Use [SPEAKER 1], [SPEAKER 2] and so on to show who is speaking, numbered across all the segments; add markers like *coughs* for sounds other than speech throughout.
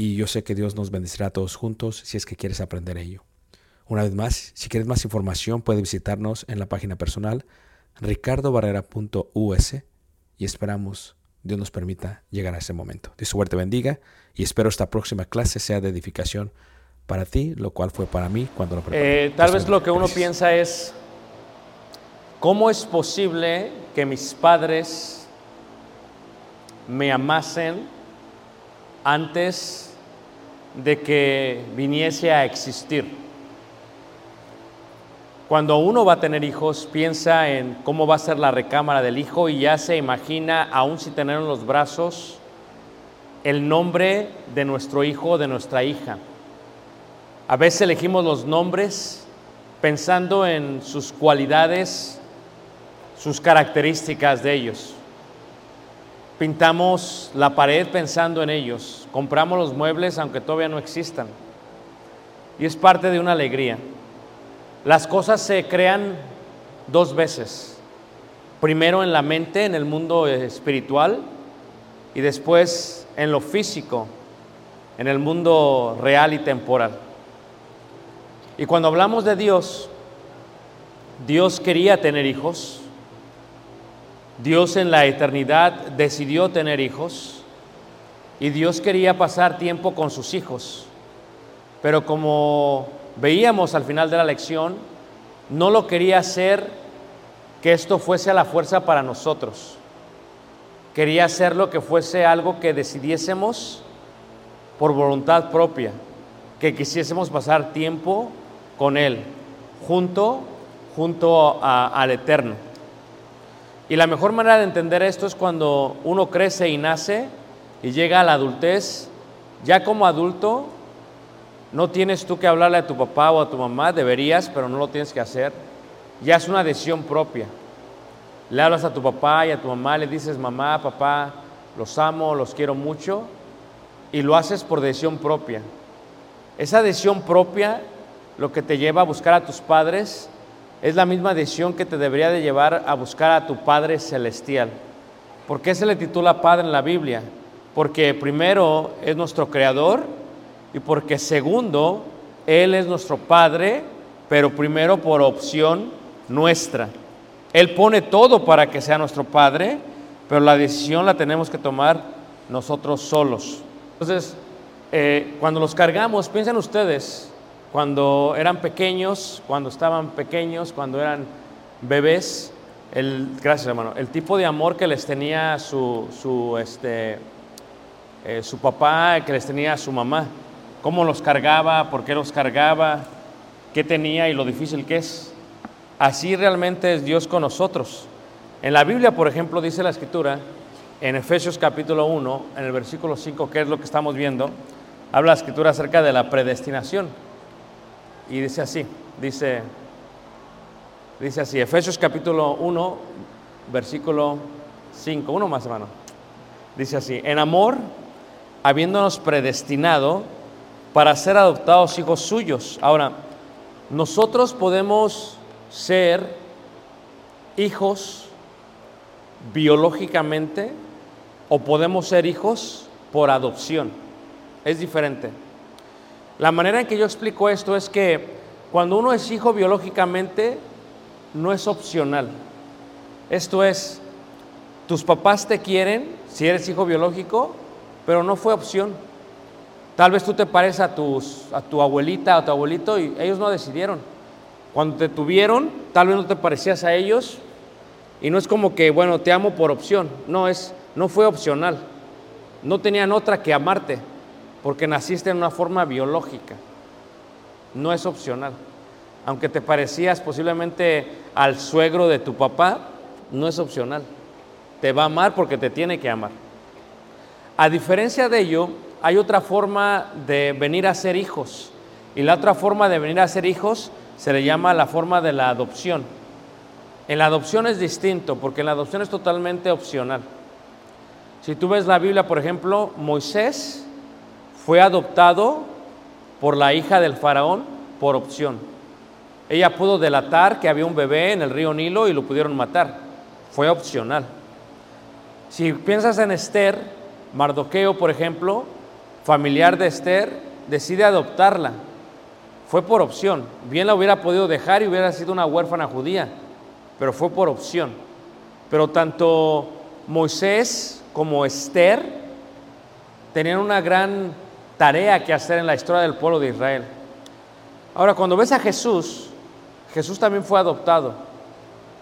[SPEAKER 1] y yo sé que Dios nos bendecirá a todos juntos si es que quieres aprender ello. Una vez más, si quieres más información, puedes visitarnos en la página personal ricardobarrera.us y esperamos Dios nos permita llegar a ese momento. Dios suerte bendiga y espero esta próxima clase sea de edificación para ti, lo cual fue para mí cuando lo preparé.
[SPEAKER 2] Eh, tal
[SPEAKER 1] Dios
[SPEAKER 2] vez lo que uno piensa es, ¿cómo es posible que mis padres me amasen antes de que viniese a existir? Cuando uno va a tener hijos, piensa en cómo va a ser la recámara del hijo y ya se imagina, aún sin tener en los brazos, el nombre de nuestro hijo o de nuestra hija. A veces elegimos los nombres pensando en sus cualidades, sus características de ellos. Pintamos la pared pensando en ellos. Compramos los muebles aunque todavía no existan. Y es parte de una alegría. Las cosas se crean dos veces. Primero en la mente, en el mundo espiritual, y después en lo físico, en el mundo real y temporal. Y cuando hablamos de Dios, Dios quería tener hijos. Dios en la eternidad decidió tener hijos. y Dios quería pasar tiempo con sus hijos. Pero como veíamos al final de la lección, no lo quería hacer que esto fuese a la fuerza para nosotros. Quería hacerlo que fuese algo que decidiésemos por voluntad propia, que quisiésemos pasar tiempo con Él, junto, junto al Eterno. Y la mejor manera de entender esto es cuando uno crece y nace y llega a la adultez, ya como adulto, no tienes tú que hablarle a tu papá o a tu mamá, deberías, pero no lo tienes que hacer. Ya es una decisión propia. Le hablas a tu papá y a tu mamá, le dices, mamá, papá, los amo, los quiero mucho, y lo haces por decisión propia. Esa decisión propia, lo que te lleva a buscar a tus padres, es la misma decisión que te debería de llevar a buscar a tu Padre Celestial. ¿Por qué se le titula Padre en la Biblia? Porque primero es nuestro Creador y porque segundo, Él es nuestro Padre, pero primero por opción nuestra. Él pone todo para que sea nuestro Padre, pero la decisión la tenemos que tomar nosotros solos. Entonces, eh, cuando los cargamos, piensen ustedes, cuando eran pequeños, cuando estaban pequeños, cuando eran bebés, el, gracias hermano, el tipo de amor que les tenía su, su, este, eh, su papá, que les tenía su mamá, cómo los cargaba, por qué los cargaba, qué tenía y lo difícil que es. Así realmente es Dios con nosotros. En la Biblia, por ejemplo, dice la escritura, en Efesios capítulo 1, en el versículo 5, que es lo que estamos viendo, habla la escritura acerca de la predestinación. Y dice así, dice, dice así, Efesios capítulo 1, versículo 5, uno más hermano. Dice así, en amor, habiéndonos predestinado para ser adoptados hijos suyos. Ahora, nosotros podemos ser hijos biológicamente o podemos ser hijos por adopción. Es diferente. La manera en que yo explico esto es que cuando uno es hijo biológicamente, no es opcional. Esto es, tus papás te quieren si eres hijo biológico, pero no fue opción. Tal vez tú te pareces a, tu abuelita o a tu abuelito y ellos no decidieron. Cuando te tuvieron, tal vez no te parecías a ellos y no es como que, bueno, te amo por opción. No, es, no fue opcional. No tenían otra que amarte porque naciste en una forma biológica. No es opcional. Aunque te parecías posiblemente al suegro de tu papá, no es opcional. Te va a amar porque te tiene que amar. A diferencia de ello, hay otra forma de venir a ser hijos. Y la otra forma de venir a ser hijos se le llama la forma de la adopción. En la adopción es distinto, porque en la adopción es totalmente opcional. Si tú ves la Biblia, por ejemplo, Moisés fue adoptado por la hija del faraón por opción. Ella pudo delatar que había un bebé en el río Nilo y lo pudieron matar. Fue opcional. Si piensas en Esther, Mardoqueo, por ejemplo, familiar de Esther, decide adoptarla. Fue por opción. Bien la hubiera podido dejar y hubiera sido una huérfana judía, pero fue por opción. Pero tanto Moisés como Esther tenían una gran tarea que hacer en la historia del pueblo de Israel. Ahora, cuando ves a Jesús, Jesús también fue adoptado.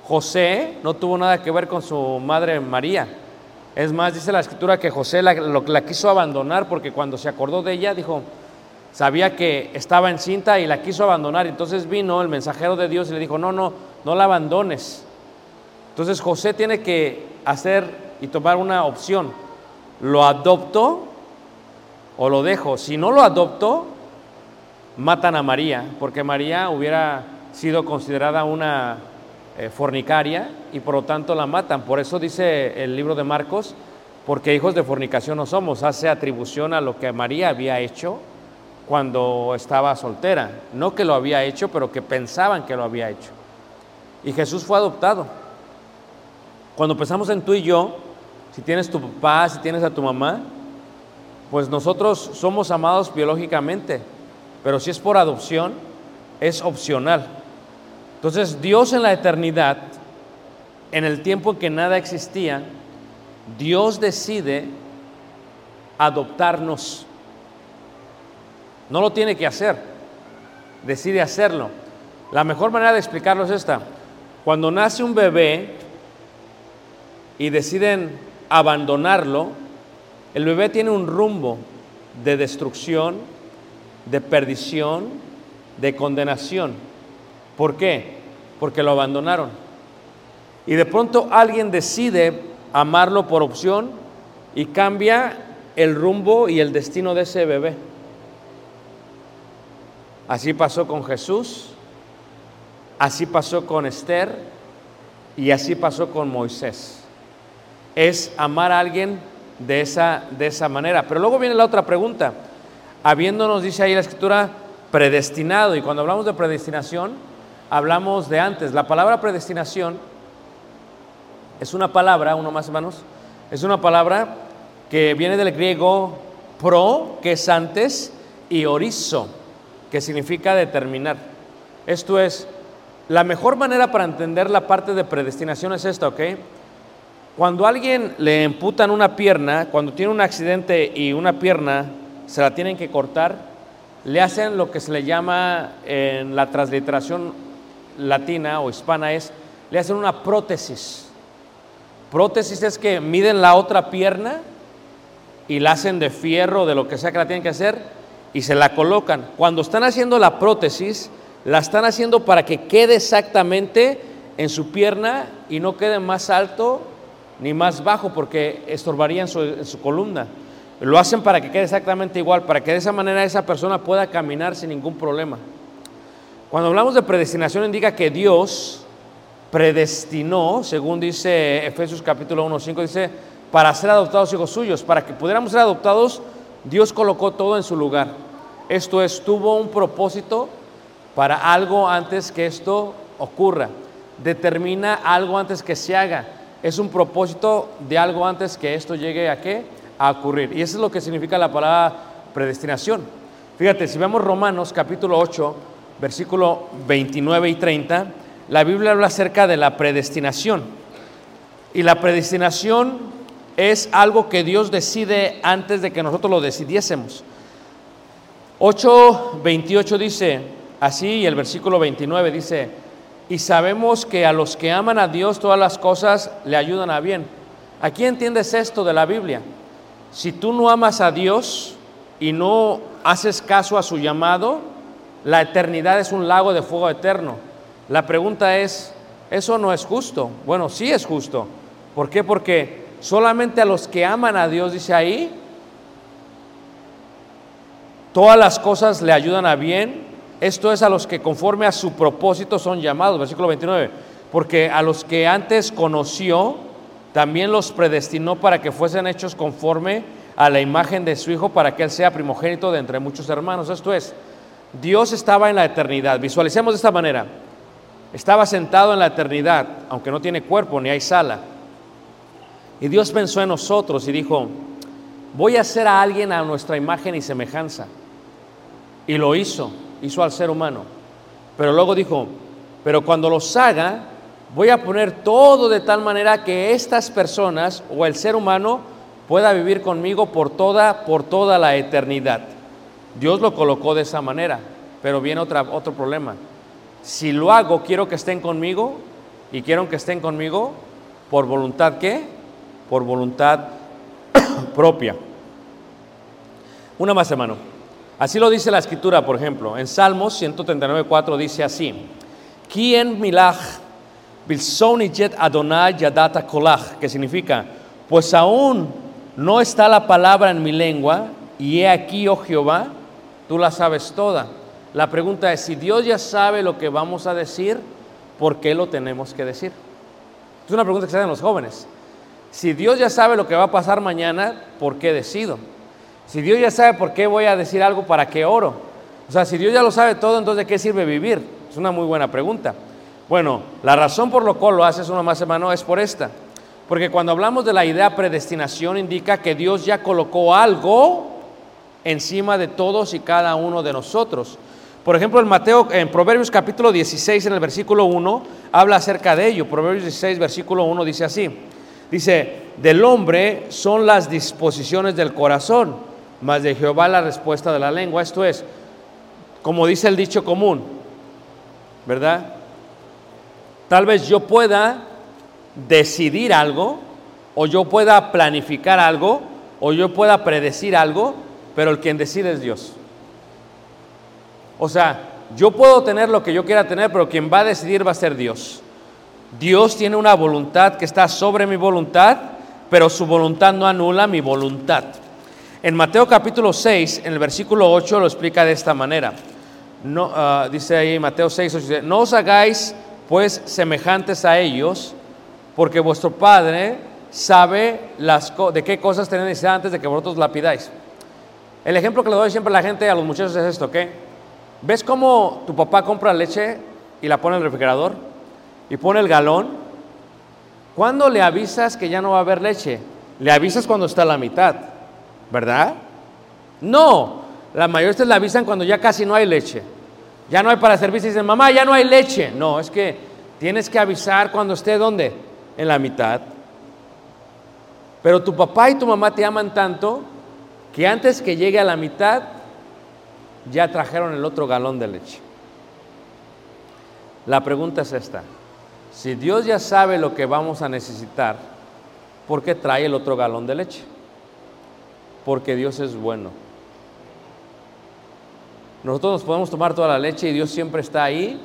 [SPEAKER 2] José no tuvo nada que ver con su madre María. Es más, dice la escritura que José la, quiso abandonar porque cuando se acordó de ella, dijo, sabía que estaba encinta y la quiso abandonar. Entonces vino el mensajero de Dios y le dijo, no, no, no la abandones. Entonces José tiene que hacer y tomar una opción. ¿Lo adopto o lo dejo? Si no lo adopto, matan a María, porque María hubiera sido considerada una eh, fornicaria y por lo tanto la matan. Por eso dice el libro de Marcos, porque hijos de fornicación no somos, hace atribución a lo que María había hecho cuando estaba soltera. No que lo había hecho, pero que pensaban que lo había hecho. Y Jesús fue adoptado. Cuando pensamos en tú y yo, si tienes tu papá, si tienes a tu mamá, pues nosotros somos amados biológicamente, pero si es por adopción, es opcional. Entonces Dios en la eternidad, en el tiempo en que nada existía, Dios decide adoptarnos. No lo tiene que hacer, decide hacerlo. La mejor manera de explicarlo es esta. Cuando nace un bebé y deciden abandonarlo, el bebé tiene un rumbo de destrucción, de perdición, de condenación. ¿Por qué? Porque lo abandonaron. Y de pronto alguien decide amarlo por opción y cambia el rumbo y el destino de ese bebé. Así pasó con Jesús, así pasó con Esther y así pasó con Moisés. Es amar a alguien de esa, de esa manera. Pero luego viene la otra pregunta. Habiéndonos, dice ahí la escritura, predestinado. Y cuando hablamos de predestinación, hablamos de antes. La palabra predestinación es una palabra, uno más hermanos, es una palabra que viene del griego pro, que es antes, y orizo, que significa determinar. Esto es, la mejor manera para entender la parte de predestinación es esta, ¿ok? Cuando a alguien le emputan una pierna, cuando tiene un accidente y una pierna se la tienen que cortar, le hacen lo que se le llama en la transliteración latina o hispana es, le hacen una prótesis. Prótesis es que miden la otra pierna y la hacen de fierro, de lo que sea que la tienen que hacer, y se la colocan. Cuando están haciendo la prótesis, la están haciendo para que quede exactamente en su pierna y no quede más alto ni más bajo porque estorbaría en su, columna. Lo hacen para que quede exactamente igual, para que de esa manera esa persona pueda caminar sin ningún problema. Cuando hablamos de predestinación indica que Dios predestinó, según dice Efesios capítulo 1, 5, dice, para ser adoptados hijos suyos, para que pudiéramos ser adoptados, Dios colocó todo en su lugar. Esto es, tuvo un propósito para algo antes que esto ocurra. Determina algo antes que se haga. Es un propósito de algo antes que esto llegue a qué? A ocurrir. Y eso es lo que significa la palabra predestinación. Fíjate, si vemos Romanos capítulo 8, versículo 29 y 30, la Biblia habla acerca de la predestinación. Y la predestinación es algo que Dios decide antes de que nosotros lo decidiésemos. 8:28 dice así, y el versículo 29 dice, y sabemos que a los que aman a Dios todas las cosas le ayudan a bien. Aquí entiendes esto de la Biblia. Si tú no amas a Dios y no haces caso a su llamado, la eternidad es un lago de fuego eterno. La pregunta es, ¿eso no es justo? Bueno, sí es justo. ¿Por qué? Porque solamente a los que aman a Dios, dice ahí, todas las cosas le ayudan a bien. Esto es a los que conforme a su propósito son llamados, versículo 29. Porque a los que antes conoció, también los predestinó para que fuesen hechos conforme a la imagen de su Hijo, para que Él sea primogénito de entre muchos hermanos. Esto es, Dios estaba en la eternidad. Visualicemos de esta manera. Estaba sentado en la eternidad, aunque no tiene cuerpo ni hay sala. Y Dios pensó en nosotros y dijo, voy a hacer a alguien a nuestra imagen y semejanza. Y lo hizo, hizo al ser humano. Pero luego dijo, pero cuando los haga, voy a poner todo de tal manera que estas personas o el ser humano pueda vivir conmigo por toda, por toda la eternidad. Dios lo colocó de esa manera, pero viene otro problema. Si lo hago, quiero que estén conmigo y quiero que estén conmigo por voluntad qué? Por voluntad *coughs* propia. Una más, hermano. Así lo dice la escritura, por ejemplo, en Salmos 139.4 dice así: ¿Quién milach bilsoni jet Adonai? Que significa, pues aún no está la palabra en mi lengua, y he aquí, oh Jehová, tú la sabes toda. La pregunta es, si Dios ya sabe lo que vamos a decir, ¿por qué lo tenemos que decir? Es una pregunta que se hacen los jóvenes. Si Dios ya sabe lo que va a pasar mañana, ¿por qué decido? Si Dios ya sabe por qué voy a decir algo, ¿para qué oro? O sea, si Dios ya lo sabe todo, entonces ¿de qué sirve vivir? Es una muy buena pregunta. Bueno, la razón por la cual lo haces una más hermano es por esta. Porque cuando hablamos de la idea predestinación indica que Dios ya colocó algo encima de todos y cada uno de nosotros. Por ejemplo, en Mateo, en Proverbios capítulo 16, en el versículo 1, habla acerca de ello. Proverbios 16, versículo 1 dice así: Dice, del hombre son las disposiciones del corazón, mas de Jehová la respuesta de la lengua. Esto es, como dice el dicho común, ¿verdad? Tal vez yo pueda decidir algo, o yo pueda planificar algo, o yo pueda predecir algo, pero el quien decide es Dios. O sea, yo puedo tener lo que yo quiera tener, pero quien va a decidir va a ser Dios. Dios tiene una voluntad que está sobre mi voluntad, pero su voluntad no anula mi voluntad. En Mateo capítulo 6, en el versículo 8, lo explica de esta manera. No, ah, dice ahí Mateo 6, 8, dice, no os hagáis pues semejantes a ellos, porque vuestro Padre sabe las de qué cosas tenéis necesidad antes de que vosotros la pidáis. El ejemplo que le doy siempre a la gente, a los muchachos, es esto, ¿ok? ¿Ves cómo tu papá compra leche y la pone en el refrigerador? Y pone el galón. ¿Cuándo le avisas que ya no va a haber leche? Le avisas cuando está a la mitad, ¿verdad? No, la mayoría le avisan cuando ya casi no hay leche. Ya no hay para servicio y dicen, mamá, ya no hay leche. No, es que tienes que avisar cuando esté donde? En la mitad. Pero tu papá y tu mamá te aman tanto que antes que llegue a la mitad ya trajeron el otro galón de leche. La pregunta es esta. Si Dios ya sabe lo que vamos a necesitar, ¿por qué trae el otro galón de leche? Porque Dios es bueno. Nosotros nos podemos tomar toda la leche y Dios siempre está ahí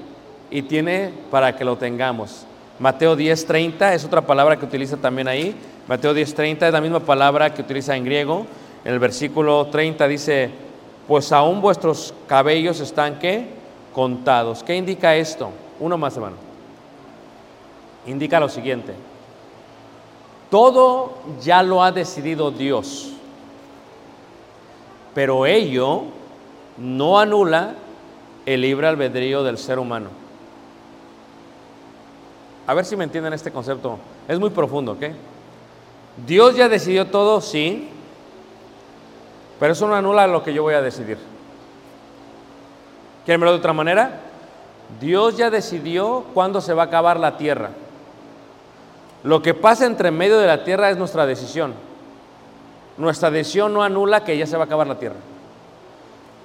[SPEAKER 2] y tiene para que lo tengamos. Mateo 10:30 es otra palabra que utiliza también ahí. Mateo 10:30 es la misma palabra que utiliza en griego. En el versículo 30 dice, pues aún vuestros cabellos están qué? Contados. ¿Qué indica esto? Uno más, hermano. Indica lo siguiente. Todo ya lo ha decidido Dios, pero ello no anula el libre albedrío del ser humano. A ver si me entienden este concepto. Es muy profundo, ¿ok? Dios ya decidió todo, sí, pero eso no anula lo que yo voy a decidir. ¿Quieren verlo de otra manera? Dios ya decidió cuándo se va a acabar la tierra. Lo que pasa entre medio de la tierra es nuestra decisión. Nuestra decisión no anula que ya se va a acabar la tierra.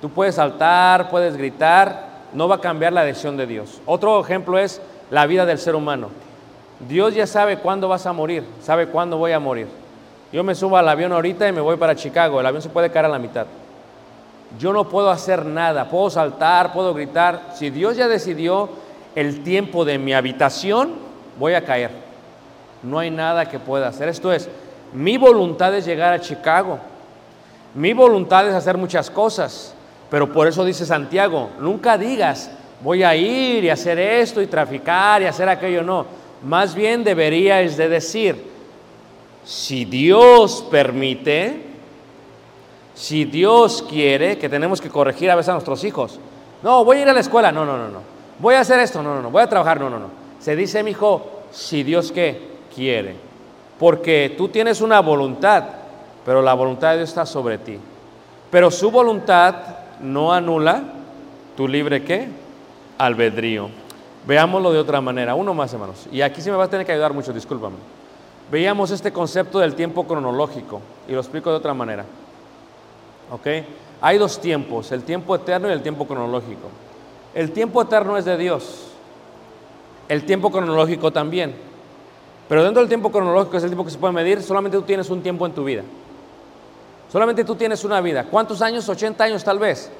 [SPEAKER 2] Tú puedes saltar, puedes gritar, no va a cambiar la decisión de Dios. Otro ejemplo es la vida del ser humano. Dios ya sabe cuándo vas a morir, sabe cuándo voy a morir. Yo me subo al avión ahorita y me voy para Chicago, el avión se puede caer a la mitad. Yo no puedo hacer nada, puedo saltar, puedo gritar. Si Dios ya decidió el tiempo de mi habitación, voy a caer no hay nada que pueda hacer. Esto es, mi voluntad es llegar a Chicago. Mi voluntad es hacer muchas cosas. Pero por eso dice Santiago, nunca digas, voy a ir y hacer esto y traficar y hacer aquello. No, más bien deberías de decir, si Dios permite, si Dios quiere, que tenemos que corregir a veces a nuestros hijos. No, voy a ir a la escuela. No, no, no, no. Voy a hacer esto. No, no, no. Voy a trabajar. No, no, no. Se dice, mi hijo, si Dios qué quiere. Porque tú tienes una voluntad, pero la voluntad de Dios está sobre ti. Pero su voluntad no anula tu libre qué? Albedrío. Veámoslo de otra manera. Uno más, hermanos. Y aquí sí me va a tener que ayudar mucho, discúlpame. Veíamos este concepto del tiempo cronológico y lo explico de otra manera. ¿Ok? Hay dos tiempos, el tiempo eterno y el tiempo cronológico. El tiempo eterno es de Dios. El tiempo cronológico también. Pero dentro del tiempo cronológico, es el tiempo que se puede medir, solamente tú tienes un tiempo en tu vida. Solamente tú tienes una vida. ¿Cuántos años? 80 años tal vez.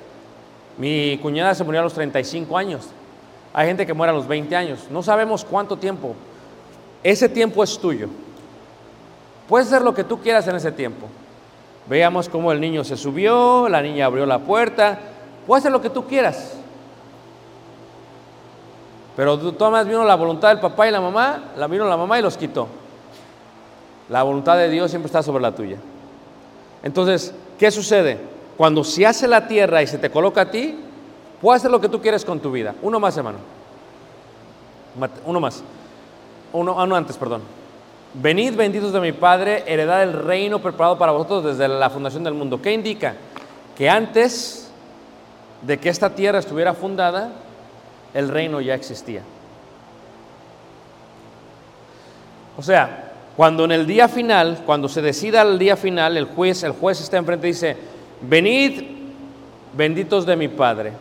[SPEAKER 2] Mi cuñada se murió a los 35 años. Hay gente que muere a los 20 años. No sabemos cuánto tiempo. Ese tiempo es tuyo. Puedes hacer lo que tú quieras en ese tiempo. Veamos cómo el niño se subió, la niña abrió la puerta. Puedes hacer lo que tú quieras. Pero tú tomas vino la voluntad del papá y la mamá, la vino la mamá y los quitó. La voluntad de Dios siempre está sobre la tuya. Entonces, ¿qué sucede? Cuando se hace la tierra y se te coloca a ti, puedes hacer lo que tú quieres con tu vida. Uno más, hermano. Uno más. Uno, uno antes, perdón. Venid benditos de mi Padre, heredad el reino preparado para vosotros desde la fundación del mundo. ¿Qué indica? Que antes de que esta tierra estuviera fundada, el reino ya existía. O sea, Cuando en el día final, cuando se decida el día final, el juez, el juez está enfrente y dice, venid benditos de mi Padre,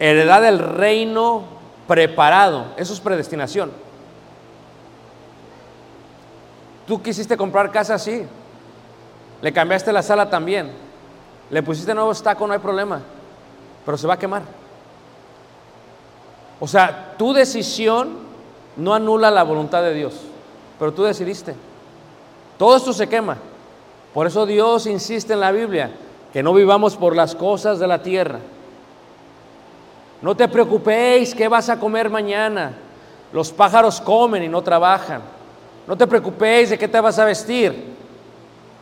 [SPEAKER 2] heredad del reino preparado, eso es predestinación. Tú quisiste comprar casa así, le cambiaste la sala también, le pusiste nuevos tacos, no hay problema, pero se va a quemar. O sea, tu decisión no anula la voluntad de Dios, pero tú decidiste. Todo esto se quema. Por eso Dios insiste en la Biblia que no vivamos por las cosas de la tierra. No te preocupéis qué vas a comer mañana. Los pájaros comen y no trabajan. No te preocupéis de qué te vas a vestir.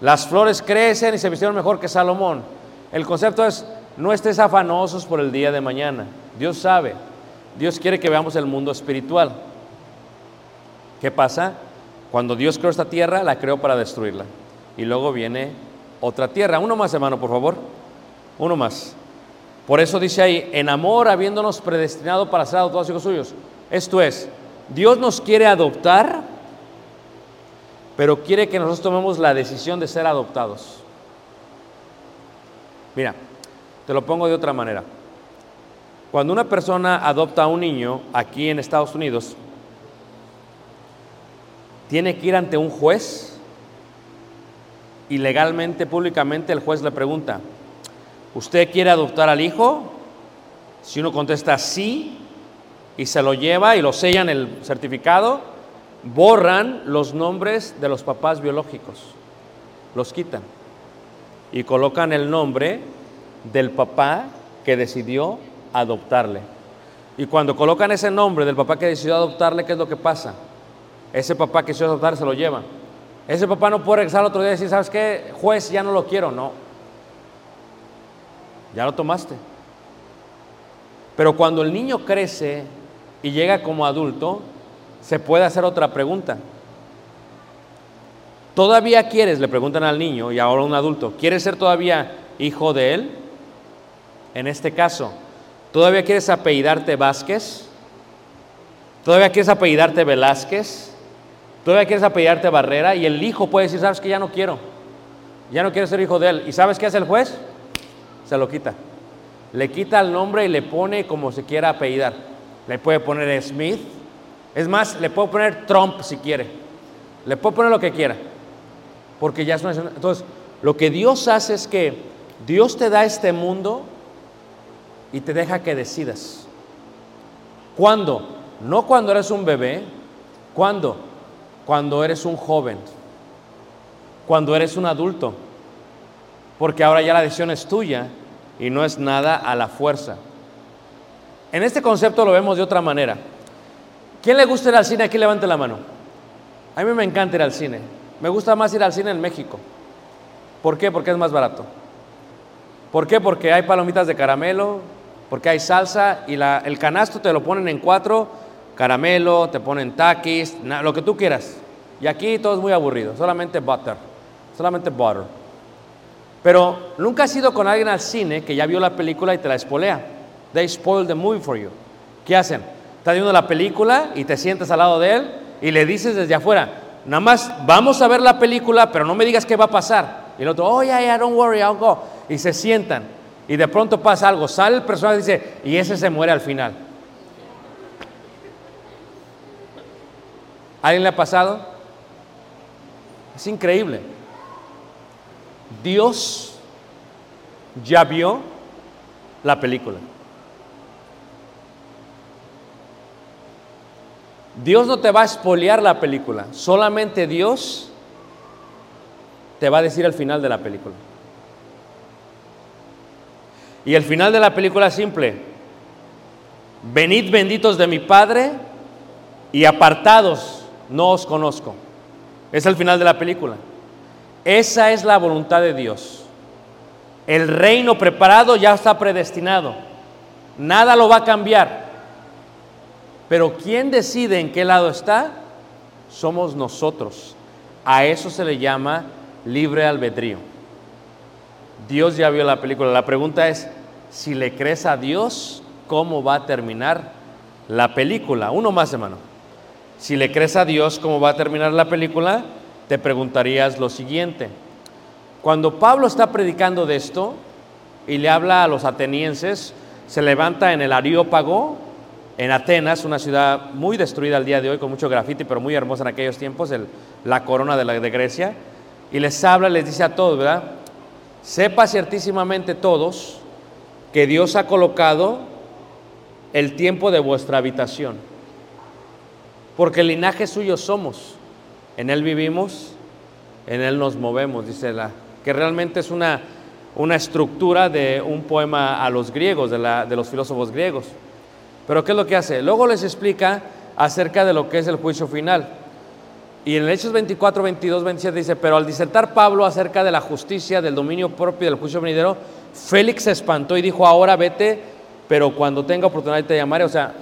[SPEAKER 2] Las flores crecen y se vistieron mejor que Salomón. El concepto es, no estés afanosos por el día de mañana. Dios sabe. Dios quiere que veamos el mundo espiritual. ¿Qué pasa? Cuando Dios creó esta tierra, la creó para destruirla. Y luego viene otra tierra. Uno más, hermano, por favor. Uno más. Por eso dice ahí, en amor habiéndonos predestinado para ser adoptados hijos suyos. Esto es, Dios nos quiere adoptar, pero quiere que nosotros tomemos la decisión de ser adoptados. Mira, te lo pongo de otra manera. Cuando una persona adopta a un niño aquí en Estados Unidos, tiene que ir ante un juez y legalmente, públicamente, el juez le pregunta, ¿usted quiere adoptar al hijo? Si uno contesta sí y se lo lleva y lo sellan el certificado, borran los nombres de los papás biológicos, los quitan y colocan el nombre del papá que decidió adoptarle. Y cuando colocan ese nombre del papá que decidió adoptarle, ¿qué es lo que pasa? Ese papá que decidió adoptar se lo lleva. Ese papá no puede regresar al otro día y decir, ¿sabes qué? Juez, ya no lo quiero. No. Ya lo tomaste. Pero cuando el niño crece y llega como adulto, se puede hacer otra pregunta. ¿Todavía quieres, le preguntan al niño y ahora un adulto, ¿quieres ser todavía hijo de él? En este caso, ¿todavía quieres apellidarte Vázquez? ¿Todavía quieres apellidarte Velázquez? ¿Todavía quieres apellidarte Barrera? Y el hijo puede decir, sabes que ya no quiero, ya no quiero ser hijo de él. ¿Y sabes qué hace el juez? Se lo quita. Le quita el nombre y le pone como se quiera apellidar. Le puede poner Smith. Es más, le puedo poner Trump si quiere. Le puedo poner lo que quiera. Porque ya es una... Entonces, lo que Dios hace es que Dios te da este mundo y te deja que decidas. ¿Cuándo? No cuando eres un bebé. ¿Cuándo? Cuando eres un joven. Cuando eres un adulto. Porque ahora ya la decisión es tuya y no es nada a la fuerza. En este concepto lo vemos de otra manera. ¿Quién le gusta ir al cine? Aquí levante la mano. A mí me encanta ir al cine. Me gusta más ir al cine en México. ¿Por qué? Porque es más barato. ¿Por qué? Porque hay palomitas de caramelo, porque hay salsa y el canasto te lo ponen en cuatro, caramelo, te ponen taquis, lo que tú quieras. Y aquí todo es muy aburrido, solamente butter, solamente butter. Pero nunca has ido con alguien al cine que ya vio la película y te la espolea. They spoil the movie for you. ¿Qué hacen? Estás viendo la película y te sientas al lado de él y le dices desde afuera, nada más vamos a ver la película, pero no me digas qué va a pasar. Y el otro, oh, yeah, yeah, don't worry, I'll go. Y se sientan. Y de pronto pasa algo, sale el personaje y dice, y ese se muere al final. ¿Alguien le ha pasado? Es increíble. Dios ya vio la película. Dios no te va a espolear la película, solamente Dios te va a decir el final de la película. Y el final de la película es simple. Venid benditos de mi Padre y apartados no os conozco. Es el final de la película. Esa es la voluntad de Dios. El reino preparado ya está predestinado. Nada lo va a cambiar. Pero ¿quién decide en qué lado está? Somos nosotros. A eso se le llama libre albedrío. Dios ya vio la película. La pregunta es, si le crees a Dios, ¿cómo va a terminar la película? Uno más, hermano. Si le crees a Dios cómo va a terminar la película, te preguntarías lo siguiente. Cuando Pablo está predicando de esto y le habla a los atenienses, se levanta en el Areópago, en Atenas, una ciudad muy destruida al día de hoy, con mucho grafiti, pero muy hermosa en aquellos tiempos, la corona de, de Grecia, y les habla, les dice a todos, ¿verdad? Sepa ciertísimamente todos que Dios ha colocado el tiempo de vuestra habitación, porque el linaje suyo somos, en Él vivimos, en Él nos movemos, dice la, que realmente es una, una estructura de un poema a los griegos, de, la- de los filósofos griegos. Pero ¿qué es lo que hace? Luego les explica acerca de lo que es el juicio final. Y en Hechos 24, 22, 27 dice, pero al disertar Pablo acerca de la justicia, del dominio propio y del juicio venidero, Félix se espantó y dijo, ahora vete, pero cuando tenga oportunidad te llamaré. O sea,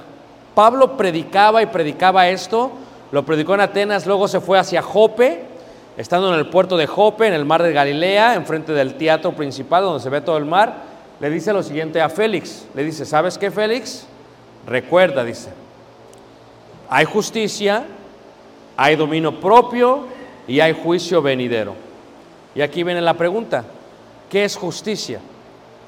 [SPEAKER 2] Pablo predicaba y predicaba esto, lo predicó en Atenas, luego se fue hacia Jope, estando en el puerto de Jope, en el mar de Galilea, enfrente del teatro principal donde se ve todo el mar, le dice lo siguiente a Félix, le dice, ¿sabes qué Félix? Recuerda, dice, hay justicia, hay dominio propio y hay juicio venidero. Y aquí viene la pregunta, ¿qué es justicia?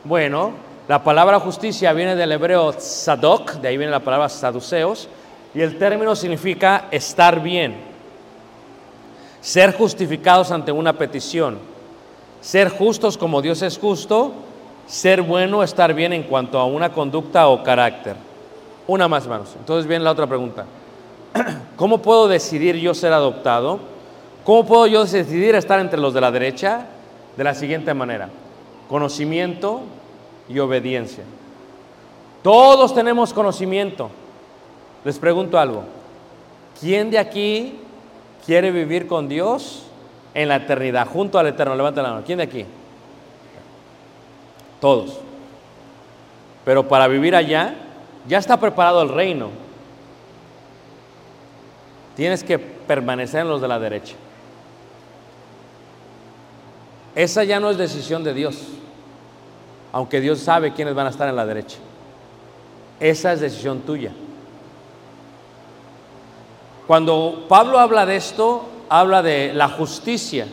[SPEAKER 2] Bueno, la palabra justicia viene del hebreo tzadok, de ahí viene la palabra saduceos, y el término significa estar bien, ser justificados ante una petición, ser justos como Dios es justo, ser bueno, estar bien en cuanto a una conducta o carácter. Una más, hermanos. Entonces viene la otra pregunta. *clears throat* ¿Cómo puedo decidir yo ser adoptado? ¿Cómo puedo yo decidir estar entre los de la derecha? De la siguiente manera. Conocimiento y obediencia. Todos tenemos conocimiento. Les pregunto algo. ¿Quién de aquí quiere vivir con Dios en la eternidad, junto al eterno? Levanta la mano. ¿Quién de aquí? Todos. Pero para vivir allá, ya está preparado el reino. Tienes que permanecer en los de la derecha. Esa ya no es decisión de Dios, aunque Dios sabe quiénes van a estar en la derecha. Esa es decisión tuya. Cuando Pablo habla de esto, habla de la justicia,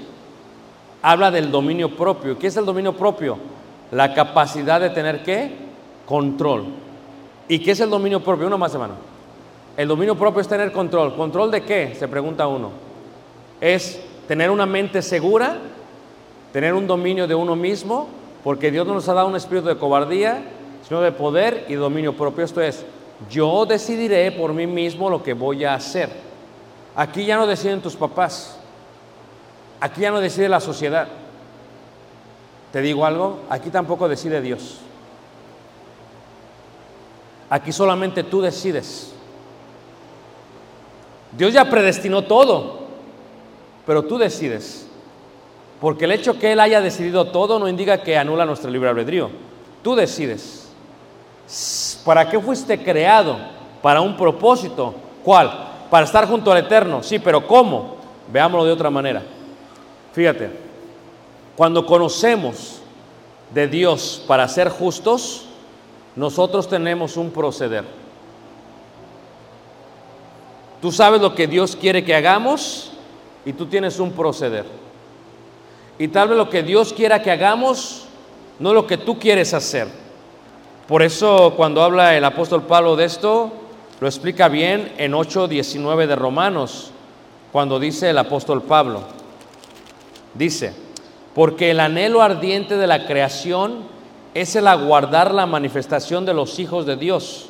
[SPEAKER 2] habla del dominio propio. ¿Qué es el dominio propio? La capacidad de tener qué? Control. ¿Y qué es el dominio propio? Uno más, hermano. El dominio propio es tener control. ¿Control de qué? Se pregunta uno. Es tener una mente segura, tener un dominio de uno mismo, porque Dios no nos ha dado un espíritu de cobardía, sino de poder y dominio propio. Esto es, yo decidiré por mí mismo lo que voy a hacer. Aquí ya no deciden tus papás. Aquí ya no decide la sociedad. Te digo algo, aquí tampoco decide Dios. Aquí solamente tú decides. Dios ya predestinó todo, pero tú decides. Porque el hecho que Él haya decidido todo no indica que anula nuestro libre albedrío. Tú decides. ¿Para qué fuiste creado? Para un propósito. ¿Cuál? Para estar junto al Eterno. Sí, pero ¿cómo? Veámoslo de otra manera. Fíjate, cuando conocemos de Dios para ser justos, nosotros tenemos un proceder. Tú sabes lo que Dios quiere que hagamos y tú tienes un proceder. Y tal vez lo que Dios quiera que hagamos no lo que tú quieres hacer. Por eso cuando habla el apóstol Pablo de esto, lo explica bien en 8.19 de Romanos, cuando dice el apóstol Pablo. Dice, porque el anhelo ardiente de la creación es el aguardar la manifestación de los hijos de Dios,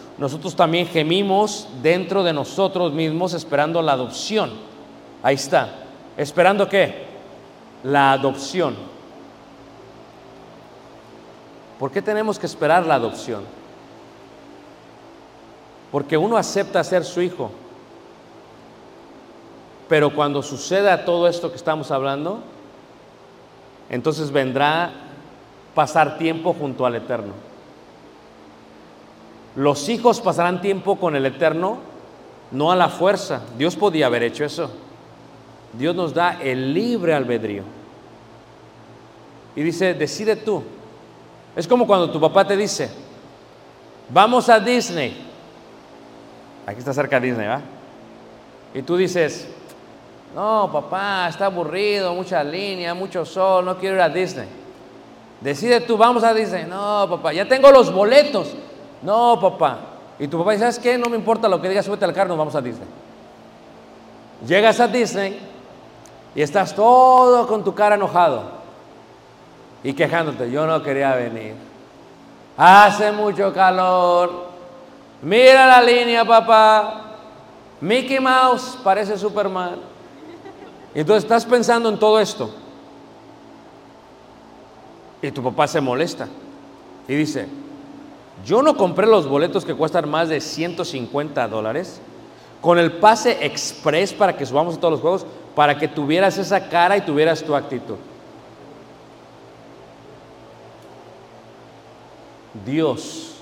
[SPEAKER 2] nosotros también gemimos dentro de nosotros mismos esperando la adopción. Ahí está. ¿Esperando qué? La adopción. ¿Por qué tenemos que esperar la adopción? Porque uno acepta ser su hijo. Pero cuando suceda todo esto que estamos hablando, entonces vendrá pasar tiempo junto al Eterno. Los hijos pasarán tiempo con el Eterno, no a la fuerza. Dios podía haber hecho eso. Dios nos da el libre albedrío. Y dice, decide tú. Es como cuando tu papá te dice, vamos a Disney. Aquí está cerca Disney, ¿va? Y tú dices, no, papá, está aburrido, mucha línea, mucho sol, no quiero ir a Disney. Decide tú, vamos a Disney. No, papá, ya tengo los boletos. No, papá. Y tu papá dice, ¿sabes qué? No me importa lo que digas, súbete al carro, nos vamos a Disney. Llegas a Disney y estás todo con tu cara enojado y quejándote. Yo no quería venir. Hace mucho calor. Mira la línea, papá. Mickey Mouse parece Superman. Y entonces estás pensando en todo esto. Y tu papá se molesta. Y dice, yo no compré los boletos que cuestan más de 150 dólares con el pase express para que subamos a todos los juegos, para que tuvieras esa cara y tuvieras tu actitud. Dios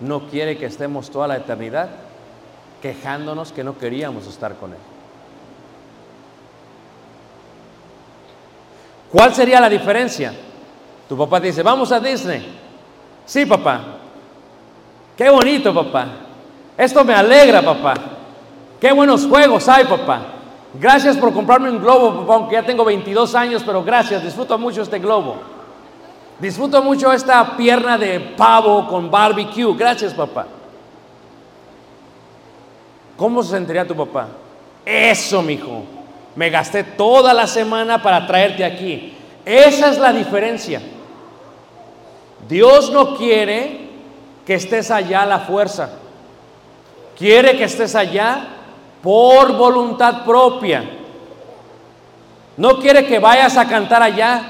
[SPEAKER 2] no quiere que estemos toda la eternidad quejándonos que no queríamos estar con Él. ¿Cuál sería la diferencia? Tu papá te dice, vamos a Disney. Sí, papá. Qué bonito, papá. Esto me alegra, papá. Qué buenos juegos hay, papá. Gracias por comprarme un globo, papá, aunque ya tengo 22 años, pero gracias, disfruto mucho este globo. Disfruto mucho esta pierna de pavo con barbecue. Gracias, papá. ¿Cómo se sentiría tu papá? Eso, mijo. Me gasté toda la semana para traerte aquí. Esa es la diferencia. Dios no quiere que estés allá la fuerza. Quiere que estés allá por voluntad propia. No quiere que vayas a cantar allá.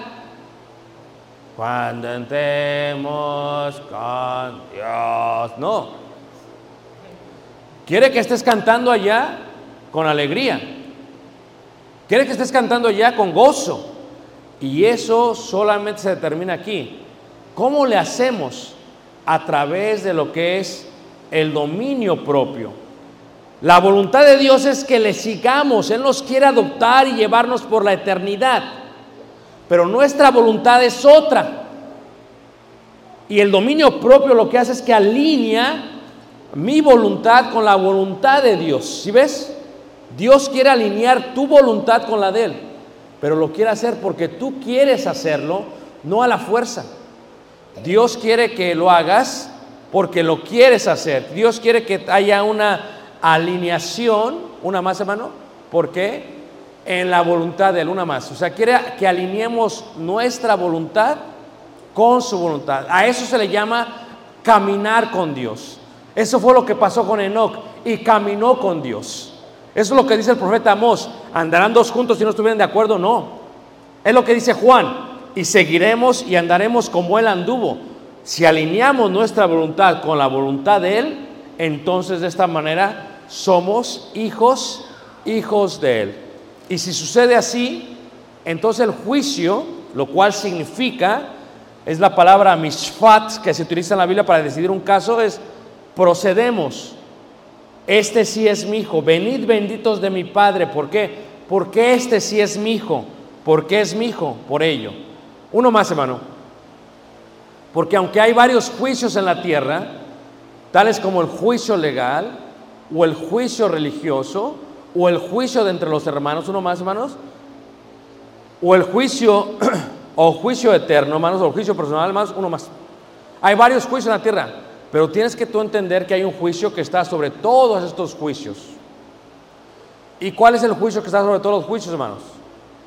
[SPEAKER 2] Cuando entremos con Dios. No. Quiere que estés cantando allá con alegría. Quiere que estés cantando allá con gozo. Y eso solamente se determina aquí. ¿Cómo le hacemos? A través de lo que es el dominio propio. La voluntad de Dios es que le sigamos. Él nos quiere adoptar y llevarnos por la eternidad. Pero nuestra voluntad es otra. Y el dominio propio lo que hace es que alinea mi voluntad con la voluntad de Dios. ¿Sí ves? Dios quiere alinear tu voluntad con la de Él. Pero lo quiere hacer porque tú quieres hacerlo, no a la fuerza. Dios quiere que lo hagas porque lo quieres hacer. Dios quiere que haya una alineación, una más hermano, ¿por qué? En la voluntad de él, una más. O sea, quiere que alineemos nuestra voluntad con su voluntad. A eso se le llama caminar con Dios. Eso fue lo que pasó con Enoch y caminó con Dios. Eso es lo que dice el profeta Amós. ¿Andarán dos juntos si no estuvieran de acuerdo? No. Es lo que dice Juan. Y seguiremos y andaremos como Él anduvo. Si alineamos nuestra voluntad con la voluntad de Él, entonces de esta manera somos hijos, hijos de Él. Y si sucede así, entonces el juicio, lo cual significa, es la palabra mishfat que se utiliza en la Biblia para decidir un caso, es procedemos. Este sí es mi hijo. Venid benditos de mi Padre. ¿Por qué? Porque este sí es mi hijo. ¿Por qué es mi hijo? Por ello. Uno más, hermano. Porque aunque hay varios juicios en la tierra, tales como el juicio legal o el juicio religioso o el juicio de entre los hermanos, uno más, hermanos, o el juicio *clears throat* o juicio eterno, hermanos, o el juicio personal, hermanos, uno más. Hay varios juicios en la tierra, pero tienes que tú entender que hay un juicio que está sobre todos estos juicios. ¿Y cuál es el juicio que está sobre todos los juicios, hermanos?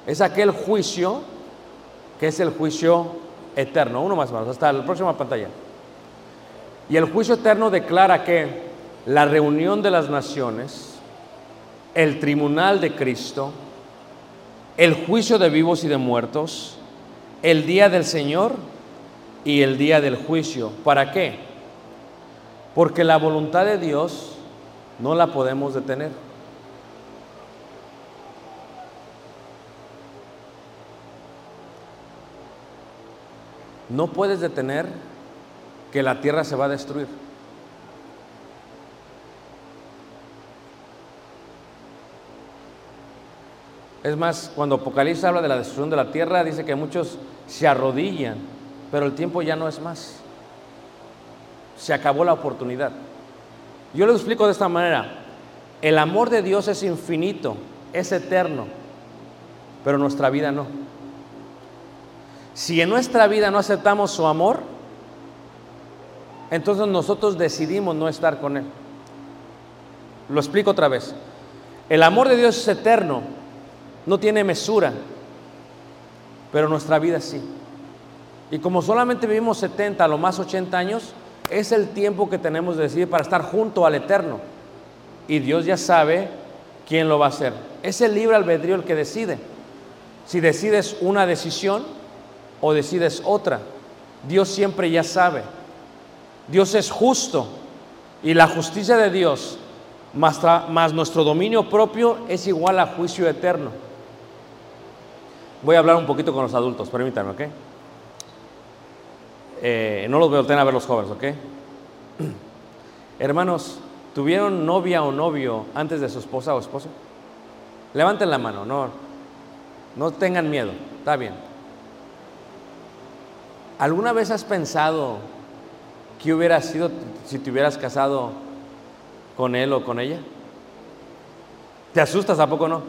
[SPEAKER 2] Es aquel juicio que es el juicio eterno. Uno más, hermanos, hasta la próxima pantalla. Y el juicio eterno declara que la reunión de las naciones, el tribunal de Cristo, el juicio de vivos y de muertos, el día del Señor y el día del juicio. ¿Para qué? Porque la voluntad de Dios no la podemos detener. No puedes detener que la tierra se va a destruir. Es más, cuando Apocalipsis habla de la destrucción de la tierra, dice que muchos se arrodillan, pero el tiempo ya no es más. Se acabó la oportunidad. Yo les explico de esta manera. El amor de Dios es infinito, es eterno, pero nuestra vida no. Si en nuestra vida no aceptamos su amor, entonces nosotros decidimos no estar con Él. Lo explico otra vez. El amor de Dios es eterno, no tiene mesura, pero nuestra vida sí. Y como solamente vivimos 70, a lo más 80 años, es el tiempo que tenemos de decidir para estar junto al Eterno. Y Dios ya sabe quién lo va a hacer. Es el libre albedrío el que decide. Si decides una decisión o decides otra, Dios siempre ya sabe. Dios es justo y la justicia de Dios más, nuestro dominio propio es igual a juicio eterno. Voy a hablar un poquito con los adultos, permítanme, ¿ok? Eh, no los veo, ten a ver los jóvenes, ¿ok? *clears throat* Hermanos, ¿tuvieron novia o novio antes de su esposa o esposo? Levanten la mano, no, no tengan miedo, está bien. ¿Alguna vez has pensado qué hubiera sido si te hubieras casado con él o con ella? ¿Te asustas? ¿A poco no?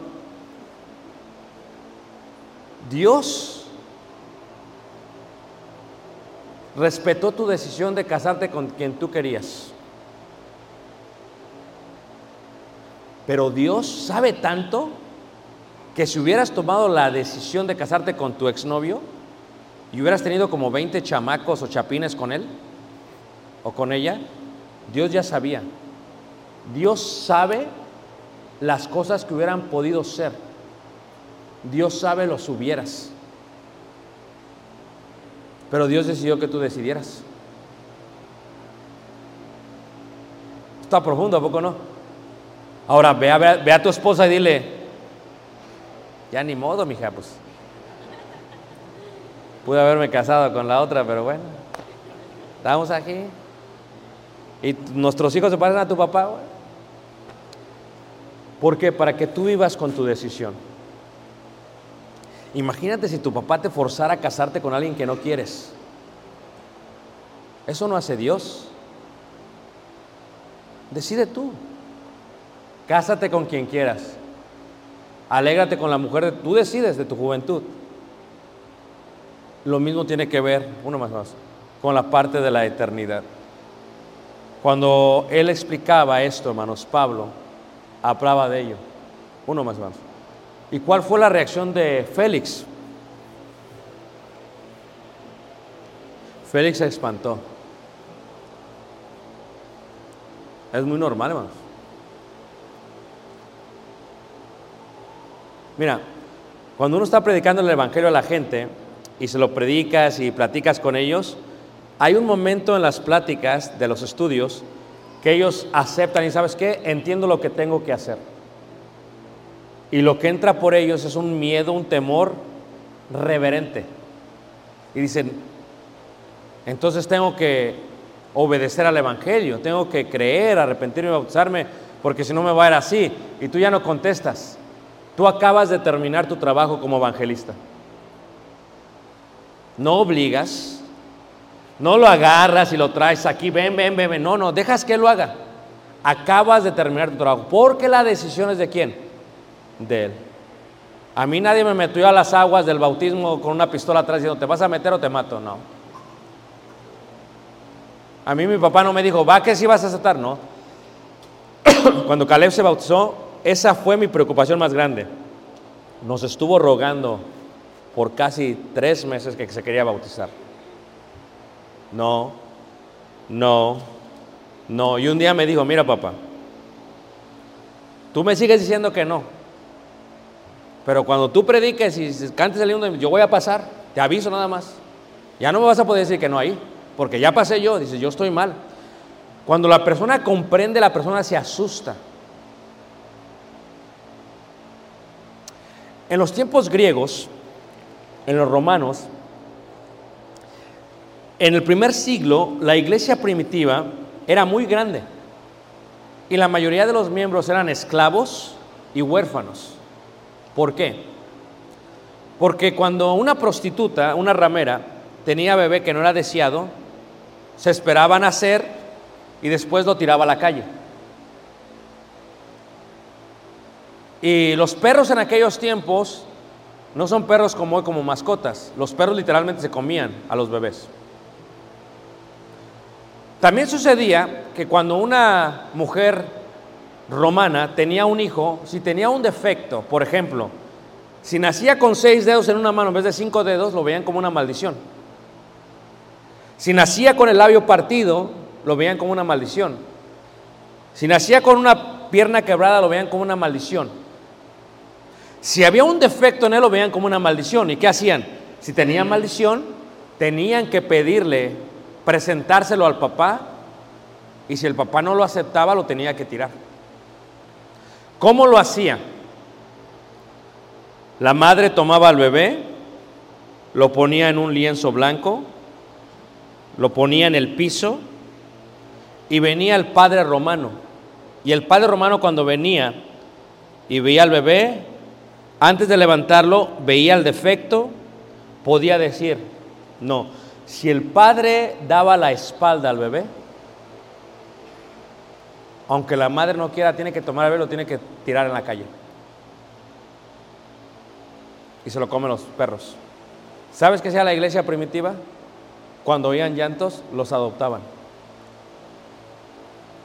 [SPEAKER 2] Dios respetó tu decisión de casarte con quien tú querías. Pero Dios sabe tanto que si hubieras tomado la decisión de casarte con tu exnovio y hubieras tenido como 20 chamacos o chapines con él o con ella, Dios ya sabía. Dios sabe las cosas que hubieran podido ser. Dios sabe los hubieras. Pero Dios decidió que tú decidieras. Está profundo, ¿a poco no? Ahora ve a, ve a tu esposa y dile, ya ni modo, mija, pues. Pude haberme casado con la otra, pero bueno, estamos aquí. Y nuestros hijos se parecen a tu papá. ¿Por qué? Para que tú vivas con tu decisión. Imagínate si tu papá te forzara a casarte con alguien que no quieres. Eso no hace Dios. Decide tú. Cásate con quien quieras. Alégrate con la mujer de tú decides de tu juventud. Lo mismo tiene que ver, uno más más, con la parte de la eternidad. Cuando él explicaba esto, hermanos, Pablo hablaba de ello. Uno más más. ¿Y cuál fue la reacción de Félix? Félix se espantó. Es muy normal, hermanos. Mira, cuando uno está predicando el Evangelio a la gente y se lo predicas y platicas con ellos, hay un momento en las pláticas de los estudios que ellos aceptan y sabes qué, entiendo lo que tengo que hacer. Y lo que entra por ellos es un miedo, un temor reverente. Y dicen, entonces tengo que obedecer al Evangelio, tengo que creer, arrepentirme y bautizarme, porque si no me va a ir así. Y tú ya no contestas. Tú acabas de terminar tu trabajo como evangelista. No obligas, no lo agarras y lo traes aquí, ven, ven, ven, ven. No, no, dejas que lo haga. Acabas de terminar tu trabajo. Porque la decisión es de quién? De él. A mí nadie me metió a las aguas del bautismo con una pistola atrás diciendo, ¿te vas a meter o te mato? No. A mí mi papá no me dijo, va que si vas a aceptar, no. *coughs* Cuando Caleb se bautizó, esa fue mi preocupación más grande. Nos estuvo rogando por casi tres meses que se quería bautizar. No, no, no. Y un día me dijo, mira papá, tú me sigues diciendo que no. Pero cuando tú prediques y cantes el himno, yo voy a pasar, te aviso nada más. Ya no me vas a poder decir que no ahí, porque ya pasé yo, dice, yo estoy mal. Cuando la persona comprende, la persona se asusta. En los tiempos griegos, en los romanos, En el primer siglo, la iglesia primitiva era muy grande y la mayoría de los miembros eran esclavos y huérfanos. ¿Por qué? Porque cuando una prostituta, una ramera, tenía bebé que no era deseado, se esperaba nacer y después lo tiraba a la calle. Y los perros en aquellos tiempos no son perros como como mascotas. Los perros literalmente se comían a los bebés. También sucedía que cuando una mujer romana tenía un hijo, si tenía un defecto, por ejemplo, si nacía con seis dedos en una mano en vez de cinco dedos, lo veían como una maldición. Si nacía con el labio partido, lo veían como una maldición. Si nacía con una pierna quebrada, lo veían como una maldición. Si había un defecto en él, lo veían como una maldición. ¿Y qué hacían? Si tenía maldición, tenían que pedirle, presentárselo al papá, y si el papá no lo aceptaba, lo tenía que tirar. ¿Cómo lo hacía? La madre tomaba al bebé, lo ponía en un lienzo blanco, lo ponía en el piso y venía el padre romano. Y el padre romano cuando venía y veía al bebé, antes de levantarlo, veía el defecto, podía decir, no, si el padre daba la espalda al bebé, aunque la madre no quiera, tiene que tomar al bebé, lo tiene que tirar en la calle. Y se lo comen los perros. ¿Sabes qué sea la iglesia primitiva? Cuando oían llantos, los adoptaban.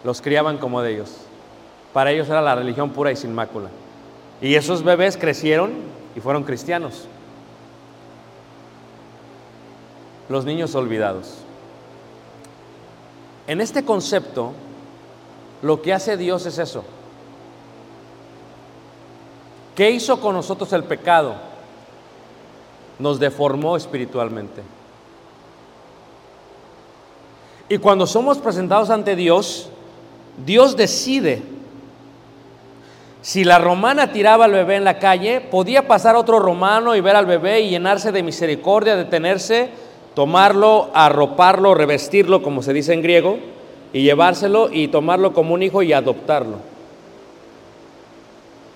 [SPEAKER 2] Los criaban como de ellos. Para ellos era la religión pura y sin mácula. Y esos bebés crecieron y fueron cristianos. Los niños olvidados. En este concepto, lo que hace Dios es eso. ¿Qué hizo con nosotros el pecado? Nos deformó espiritualmente. Y cuando somos presentados ante Dios, Dios decide. Si la romana tiraba al bebé en la calle, podía pasar otro romano y ver al bebé y llenarse de misericordia, detenerse, tomarlo, arroparlo, revestirlo, como se dice en griego, y llevárselo y tomarlo como un hijo y adoptarlo.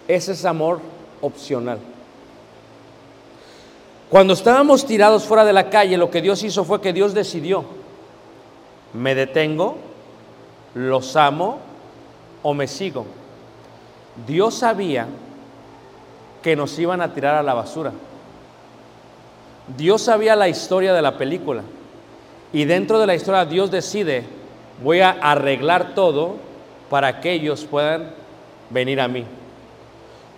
[SPEAKER 2] Ese es amor opcional. Cuando estábamos tirados fuera de la calle, lo que Dios hizo fue que Dios decidió, me detengo, los amo o me sigo. Dios sabía que nos iban a tirar a la basura. Dios sabía la historia de la película. Y dentro de la historia Dios decide, voy a arreglar todo para que ellos puedan venir a mí.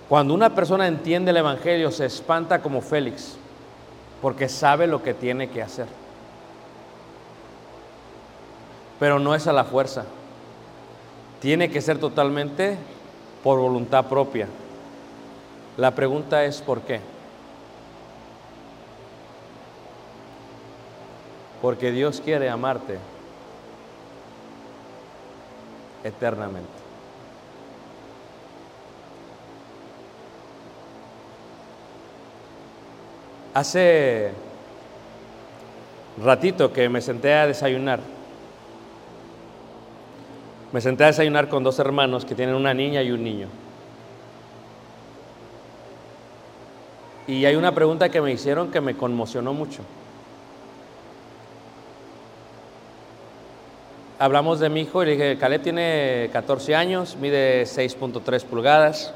[SPEAKER 2] Cuando una persona entiende el Evangelio se espanta como Félix, porque sabe lo que tiene que hacer. Pero no es a la fuerza. Tiene que ser totalmente por voluntad propia. La pregunta es ¿por qué? Porque Dios quiere amarte eternamente. Hace ratito que me senté a desayunar. Me senté a desayunar con dos hermanos que tienen una niña y un niño. Y hay una pregunta que me hicieron que me conmocionó mucho. Hablamos de mi hijo y le dije, Caleb tiene 14 años, mide 6.3 pulgadas.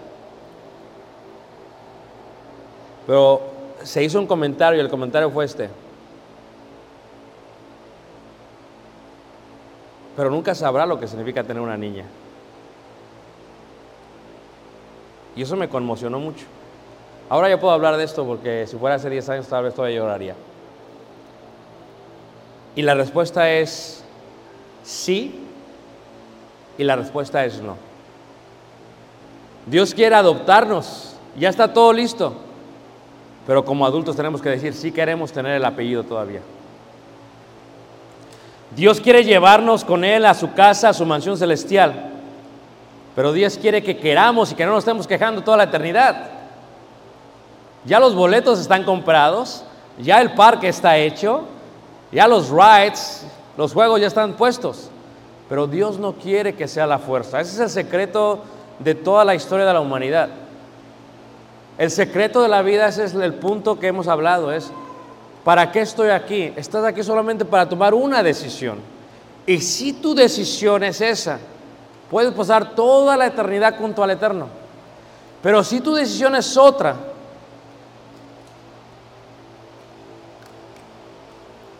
[SPEAKER 2] Pero se hizo un comentario y el comentario fue este. Pero nunca sabrá lo que significa tener una niña. Y eso me conmocionó mucho. Ahora ya puedo hablar de esto porque si fuera hace 10 años tal vez todavía lloraría. Y la respuesta es sí y la respuesta es no. Dios quiere adoptarnos, ya está todo listo, pero como adultos tenemos que decir, sí queremos tener el apellido todavía. Dios quiere llevarnos con Él a su casa, a su mansión celestial, pero Dios quiere que queramos y que no nos estemos quejando toda la eternidad. Ya los boletos están comprados, ya el parque está hecho, Ya los rights, los juegos ya están puestos. Pero Dios no quiere que sea la fuerza. Ese es el secreto de toda la historia de la humanidad. El secreto de la vida, ese es el punto que hemos hablado, es, ¿para qué estoy aquí? Estás aquí solamente para tomar una decisión. Y si tu decisión es esa, puedes pasar toda la eternidad junto al Eterno. Pero si tu decisión es otra,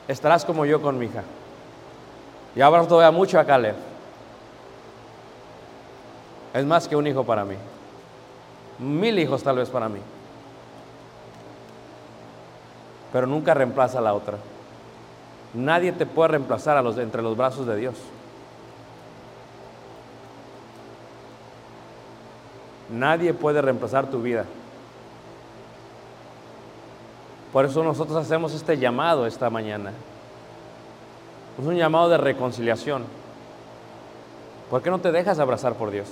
[SPEAKER 2] estarás como yo con mi hija. Y ahora todavía mucho a Caleb. Es más que un hijo para mí. Mil hijos tal vez para mí. Pero nunca reemplaza a la otra. Nadie te puede reemplazar entre los brazos de Dios. Nadie puede reemplazar tu vida. Por eso nosotros hacemos este llamado esta mañana. Es un llamado de reconciliación. ¿Por qué no te dejas abrazar por Dios?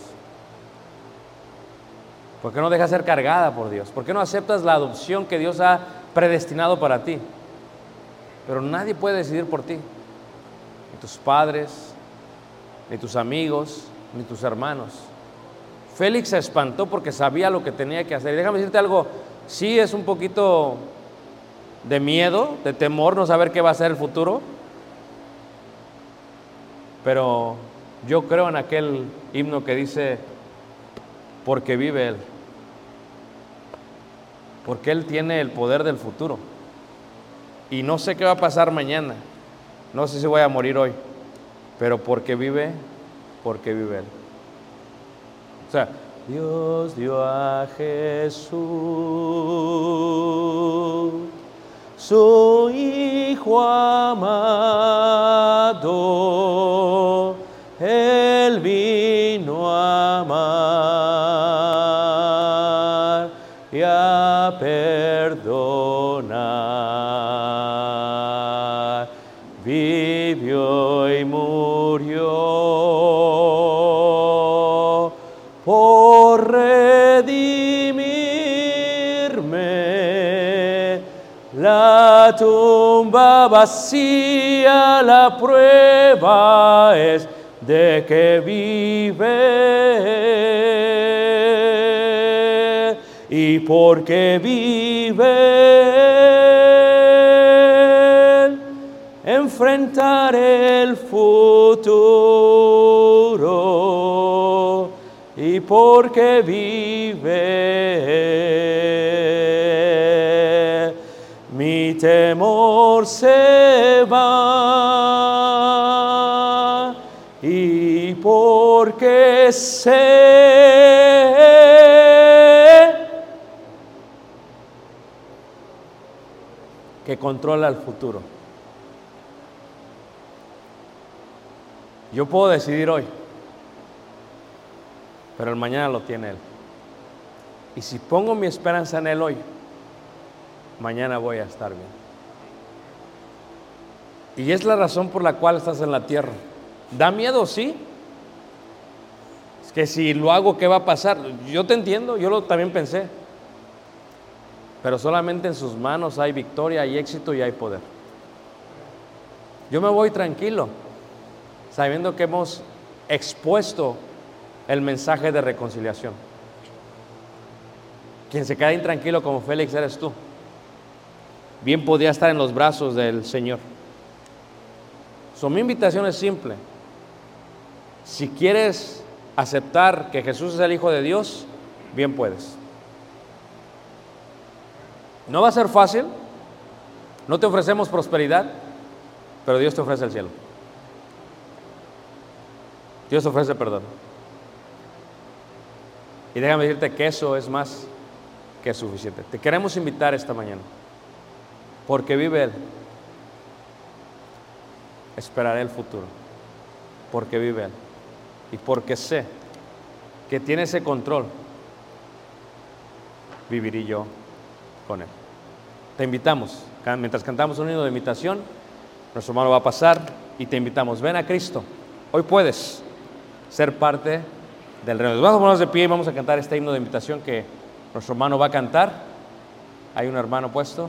[SPEAKER 2] ¿Por qué no dejas ser cargada por Dios? ¿Por qué no aceptas la adopción que Dios ha predestinado para ti? Pero nadie puede decidir por ti. Ni tus padres, ni tus amigos, ni tus hermanos. Félix se espantó porque sabía lo que tenía que hacer. Y déjame decirte algo, sí es un poquito de miedo, de temor, no saber qué va a ser el futuro. Pero yo creo en aquel himno que dice, porque vive Él. Porque Él tiene el poder del futuro. Y no sé qué va a pasar mañana. No sé si voy a morir hoy. Pero porque vive, porque vive Él. O sea, Dios dio a Jesús, su Hijo amado, Él vino a amar por redimirme. La tumba vacía, la prueba es de que vive. Y porque vive, enfrentar el futuro porque vive. Mi temor se va. Y porque sé que controla el futuro. Yo puedo decidir hoy, pero el mañana lo tiene Él. Y si pongo mi esperanza en Él hoy, mañana voy a estar bien. Y es la razón por la cual estás en la tierra. ¿Da miedo? Sí. Es que si lo hago, ¿qué va a pasar? Yo te entiendo, yo lo también pensé. Pero solamente en sus manos hay victoria, hay éxito y hay poder. Yo me voy tranquilo, sabiendo que hemos expuesto el mensaje de reconciliación. Quien se queda intranquilo como Félix eres tú. Bien podía estar en los brazos del Señor. So, mi invitación es simple. Si quieres aceptar que Jesús es el Hijo de Dios, bien puedes. No va a ser fácil, no te ofrecemos prosperidad, pero Dios te ofrece el cielo. Dios te ofrece perdón. Y déjame decirte que eso es más que suficiente. Te queremos invitar esta mañana, porque vive Él. Esperaré el futuro, porque vive Él. Y porque sé que tiene ese control, viviré yo con Él. Te invitamos, mientras cantamos un himno de invitación, nuestro hermano va a pasar y te invitamos, ven a Cristo. Hoy puedes ser parte del reino. Vamos a ponernos de pie y vamos a cantar este himno de invitación que nuestro hermano va a cantar. Hay un hermano puesto.